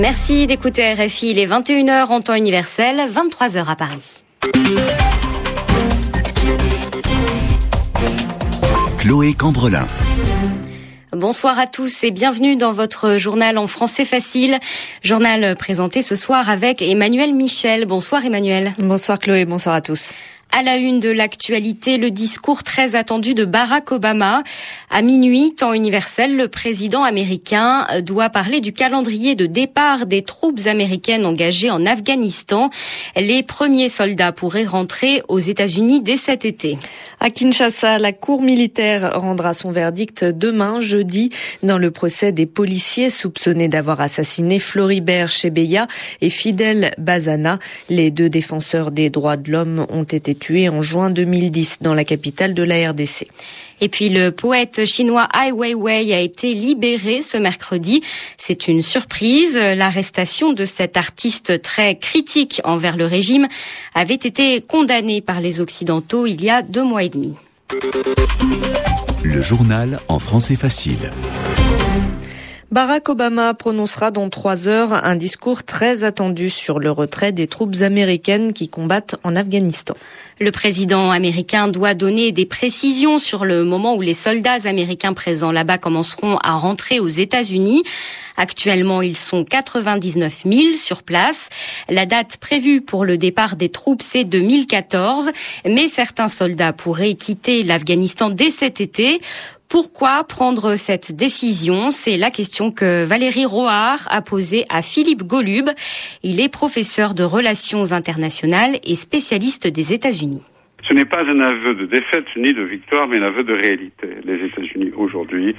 Merci d'écouter RFI. Il est 21h en temps universel, 23h à Paris. Chloé Cambrelin. Bonsoir à tous et bienvenue dans votre journal en français facile. Journal présenté ce soir avec Emmanuel Michel. Bonsoir Emmanuel. Bonsoir Chloé, bonsoir à tous. À la une de l'actualité, le discours très attendu de Barack Obama. À minuit, temps universel, le président américain doit parler du calendrier de départ des troupes américaines engagées en Afghanistan. Les premiers soldats pourraient rentrer aux États-Unis dès cet été. À Kinshasa, la cour militaire rendra son verdict demain, jeudi, dans le procès des policiers soupçonnés d'avoir assassiné Floribert Chebeya et Fidel Bazana. Les deux défenseurs des droits de l'homme ont été tués en juin 2010 dans la capitale de la RDC. Et puis le poète chinois Ai Weiwei a été libéré ce mercredi. C'est une surprise. L'arrestation de cet artiste très critique envers le régime avait été condamné par les Occidentaux il y a deux mois et demi. Le journal en français facile. Barack Obama prononcera dans trois heures un discours très attendu sur le retrait des troupes américaines qui combattent en Afghanistan. Le président américain doit donner des précisions sur le moment où les soldats américains présents là-bas commenceront à rentrer aux États-Unis. Actuellement, ils sont 99 000 sur place. La date prévue pour le départ des troupes, c'est 2014, mais certains soldats pourraient quitter l'Afghanistan dès cet été. Pourquoi prendre cette décision? C'est la question que Valérie Roard a posée à Philippe Golub. Il est professeur de relations internationales et spécialiste des États-Unis. Ce n'est pas un aveu de défaite ni de victoire, mais un aveu de réalité. Les États-Unis aujourd'hui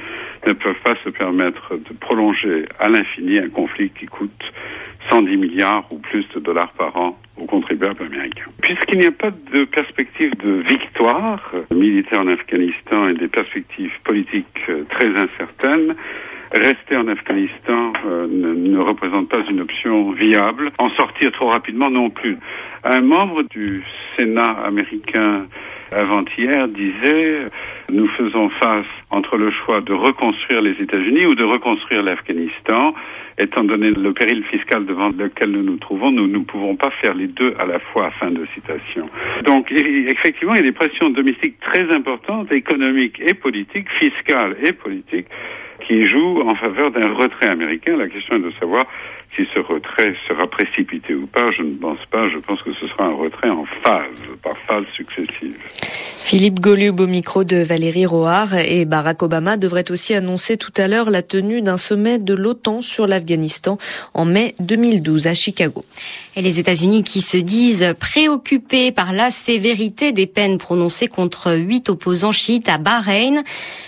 ne peuvent pas se permettre de prolonger à l'infini un conflit qui coûte 110 milliards ou plus de dollars par an aux contribuables américains. Puisqu'il n'y a pas de perspective de victoire militaire en Afghanistan et des perspectives politiques très incertaines, rester en Afghanistan euh, ne, ne, représente pas une option viable. En sortir trop rapidement non plus. Un membre du Sénat américain avant-hier disait nous faisons face entre le choix de reconstruire les États-Unis ou de reconstruire l'Afghanistan. Étant donné le péril fiscal devant lequel nous nous trouvons, nous ne pouvons pas faire les deux à la fois. Fin de citation. Donc, effectivement, il y a des pressions domestiques très importantes, économiques et politiques, fiscales et politiques, qui jouent en faveur d'un retrait américain. La question est de savoir si ce retrait sera précipité ou pas, je ne pense pas. Je pense que ce sera un retrait en phase, par phase successive. Philippe Golub au micro de Valérie Roard et Barack Obama devrait aussi annoncer tout à l'heure la tenue d'un sommet de l'OTAN sur l'Afghanistan en mai 2012 à Chicago. Et les États-Unis qui se disent préoccupés par la sévérité des peines prononcées contre huit opposants chiites à Bahreïn,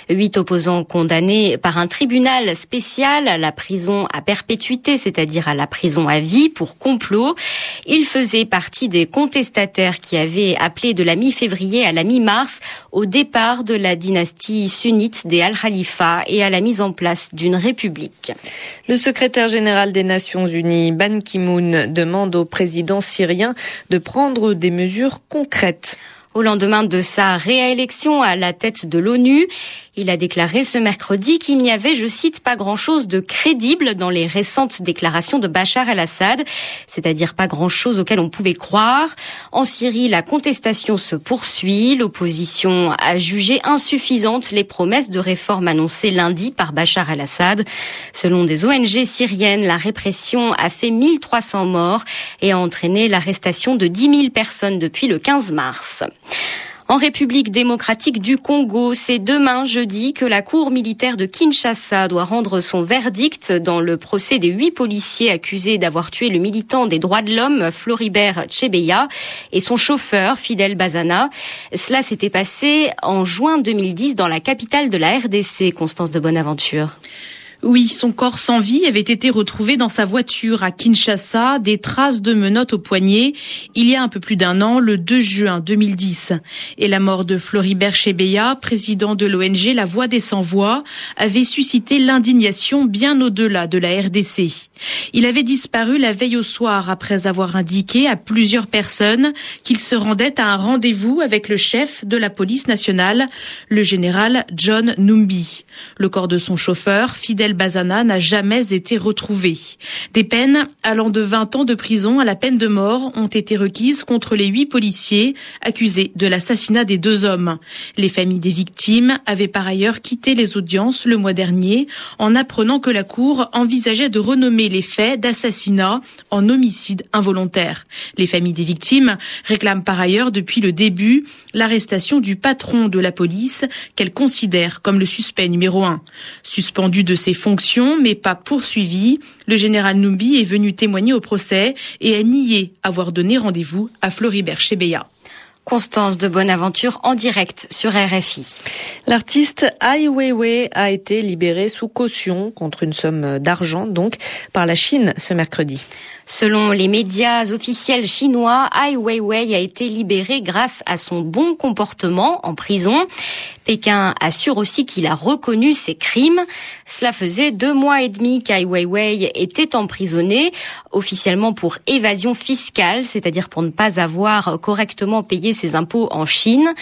huit opposants condamnés par un tribunal spécial à la prison à perpétuité, c'est-à-dire à la prison à vie pour complot. Ils faisaient partie des contestataires qui avaient appelé de la mi-février à la mi-mars au départ de la dynastie sunnite des Al-Khalifa et à la mise en place d'une république. Le secrétaire général des Nations Unies, Ban Ki-moon, demande au président syrien de prendre des mesures concrètes. Au lendemain de sa réélection à la tête de l'ONU, il a déclaré ce mercredi qu'il n'y avait, je cite, pas grand-chose de crédible dans les récentes déclarations de Bachar el-Assad, c'est-à-dire pas grand-chose auquel on pouvait croire. En Syrie, la contestation se poursuit. L'opposition a jugé insuffisantes les promesses de réforme annoncées lundi par Bachar el-Assad. Selon des ONG syriennes, la répression a fait 1300 morts et a entraîné l'arrestation de 10 000 personnes depuis le 15 mars. En République démocratique du Congo, c'est demain jeudi que la Cour militaire de Kinshasa doit rendre son verdict dans le procès des huit policiers accusés d'avoir tué le militant des droits de l'homme Floribert Chebeya et son chauffeur Fidel Bazana. Cela s'était passé en juin 2010 dans la capitale de la RDC, Constance de Bonaventure. Oui, son corps sans vie avait été retrouvé dans sa voiture à Kinshasa, des traces de menottes au poignet, il y a un peu plus d'un an, le 2 juin 2010. Et la mort de Floribert Chebeya, président de l'ONG La Voix des Sans-Voix, avait suscité l'indignation bien au-delà de la RDC. Il avait disparu la veille au soir après avoir indiqué à plusieurs personnes qu'il se rendait à un rendez-vous avec le chef de la police nationale, le général John Numbi. Le corps de son chauffeur, fidèle Fidel Bazana n'a jamais été retrouvé. Des peines allant de 20 ans de prison à la peine de mort ont été requises contre les huit policiers accusés de l'assassinat des deux hommes. Les familles des victimes avaient par ailleurs quitté les audiences le mois dernier en apprenant que la Cour envisageait de renommer les faits d'assassinat en homicide involontaire. Les familles des victimes réclament par ailleurs depuis le début l'arrestation du patron de la police qu'elles considèrent comme le suspect numéro un. Suspendu de ses fonctions mais pas poursuivi, le général Numbi est venu témoigner au procès et a nié avoir donné rendez-vous à Floribert Chebeya. Constance de Bonaventure en direct sur RFI. L'artiste Ai Weiwei a été libéré sous caution contre une somme d'argent donc par la Chine ce mercredi. Selon les médias officiels chinois, Ai Weiwei a été libéré grâce à son bon comportement en prison. Pékin assure aussi qu'il a reconnu ses crimes. Cela faisait deux mois et demi qu'Ai Weiwei était emprisonné, officiellement pour évasion fiscale, c'est-à-dire pour ne pas avoir correctement payé ses impôts en Chine.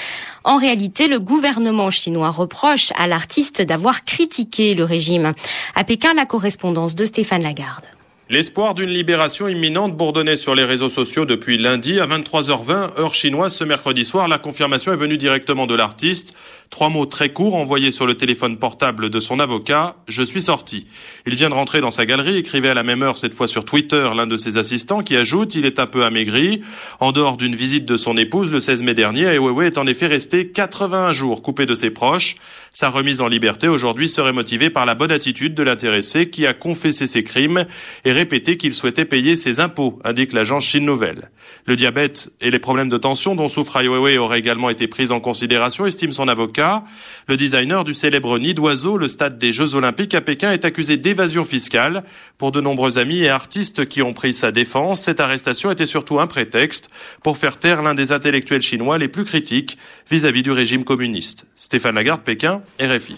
En réalité, le gouvernement chinois reproche à l'artiste d'avoir critiqué le régime. À Pékin, la correspondance de Stéphane Lagarde. L'espoir d'une libération imminente bourdonnait sur les réseaux sociaux depuis lundi à 23h20 heure chinoise ce mercredi soir. La confirmation est venue directement de l'artiste. Trois mots très courts envoyés sur le téléphone portable de son avocat. Je suis sorti. Il vient de rentrer dans sa galerie, écrivait à la même heure cette fois sur Twitter l'un de ses assistants qui ajoute il est un peu amaigri. En dehors d'une visite de son épouse le 16 mai dernier, Ai Weiwei est en effet resté 81 jours coupé de ses proches. Sa remise en liberté aujourd'hui serait motivée par la bonne attitude de l'intéressé qui a confessé ses crimes et répété qu'il souhaitait payer ses impôts, indique l'agence Chine Nouvelle. Le diabète et les problèmes de tension dont souffre Ai Weiwei auraient également été pris en considération, estime son avocat. Le designer du célèbre nid d'oiseau, le stade des Jeux Olympiques à Pékin, est accusé d'évasion fiscale. Pour de nombreux amis et artistes qui ont pris sa défense, cette arrestation était surtout un prétexte pour faire taire l'un des intellectuels chinois les plus critiques vis-à-vis du régime communiste. Stéphane Lagarde, Pékin, RFI.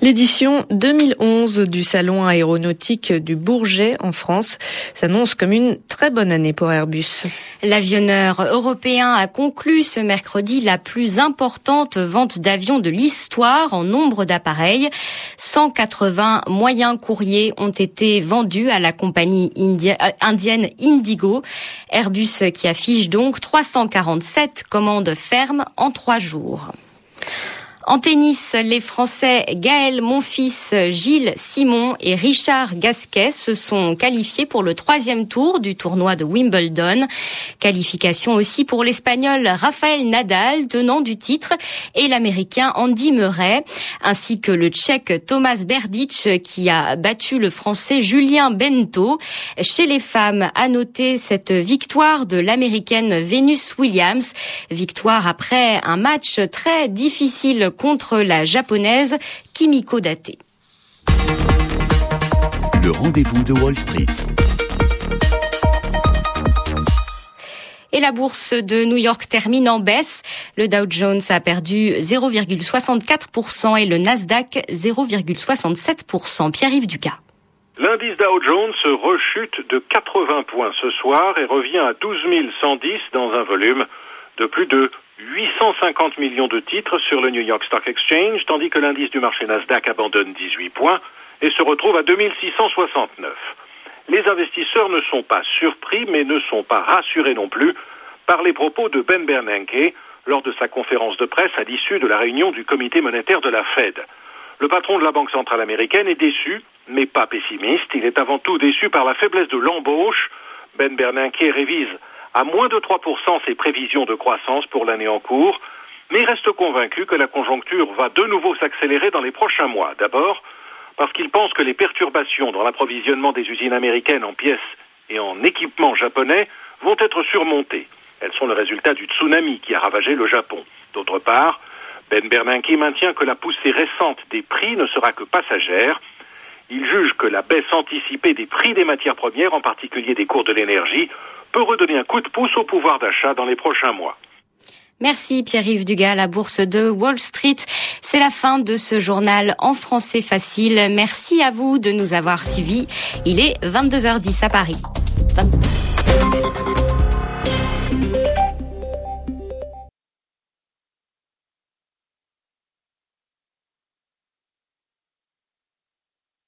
L'édition 2011 du Salon aéronautique du Bourget en France s'annonce comme une très bonne année pour Airbus. L'avionneur européen a conclu ce mercredi la plus importante vente d'avions de l'histoire en nombre d'appareils. 180 moyens courriers ont été vendus à la compagnie euh, indienne Indigo. Airbus qui affiche donc 347 commandes fermes en trois jours. En tennis, les Français Gaël Monfils, Gilles Simon et Richard Gasquet se sont qualifiés pour le troisième tour du tournoi de Wimbledon. Qualification aussi pour l'Espagnol Rafael Nadal, tenant du titre, et l'Américain Andy Murray, ainsi que le Tchèque Thomas Berdych qui a battu le Français Julien Bento. Chez les femmes, à noter cette victoire de l'Américaine Venus Williams, victoire après un match très difficile contre la japonaise Kimiko Date. Le rendez-vous de Wall Street. Et la bourse de New York termine en baisse. Le Dow Jones a perdu 0,64% et le Nasdaq 0,67%. Pierre-Yves Ducas. L'indice Dow Jones rechute de 80 points ce soir et revient à 12 110 dans un volume de plus de 850 millions de titres sur le New York Stock Exchange, tandis que l'indice du marché Nasdaq abandonne 18 points et se retrouve à 2669. Les investisseurs ne sont pas surpris, mais ne sont pas rassurés non plus par les propos de Ben Bernanke lors de sa conférence de presse à l'issue de la réunion du comité monétaire de la Fed. Le patron de la Banque centrale américaine est déçu, mais pas pessimiste. Il est avant tout déçu par la faiblesse de l'embauche. Ben Bernanke révise à moins de 3% ses prévisions de croissance pour l'année en cours, mais reste convaincu que la conjoncture va de nouveau s'accélérer dans les prochains mois. D'abord, parce qu'il pense que les perturbations dans l'approvisionnement des usines américaines en pièces et en équipements japonais vont être surmontées. Elles sont le résultat du tsunami qui a ravagé le Japon. D'autre part, Ben Bernanke maintient que la poussée récente des prix ne sera que passagère. Il juge que la baisse anticipée des prix des matières premières, en particulier des cours de l'énergie, peut redonner un coup de pouce au pouvoir d'achat dans les prochains mois. Merci Pierre-Yves Dugas, la bourse de Wall Street. C'est la fin de ce journal en français facile. Merci à vous de nous avoir suivis. Il est 22h10 à Paris.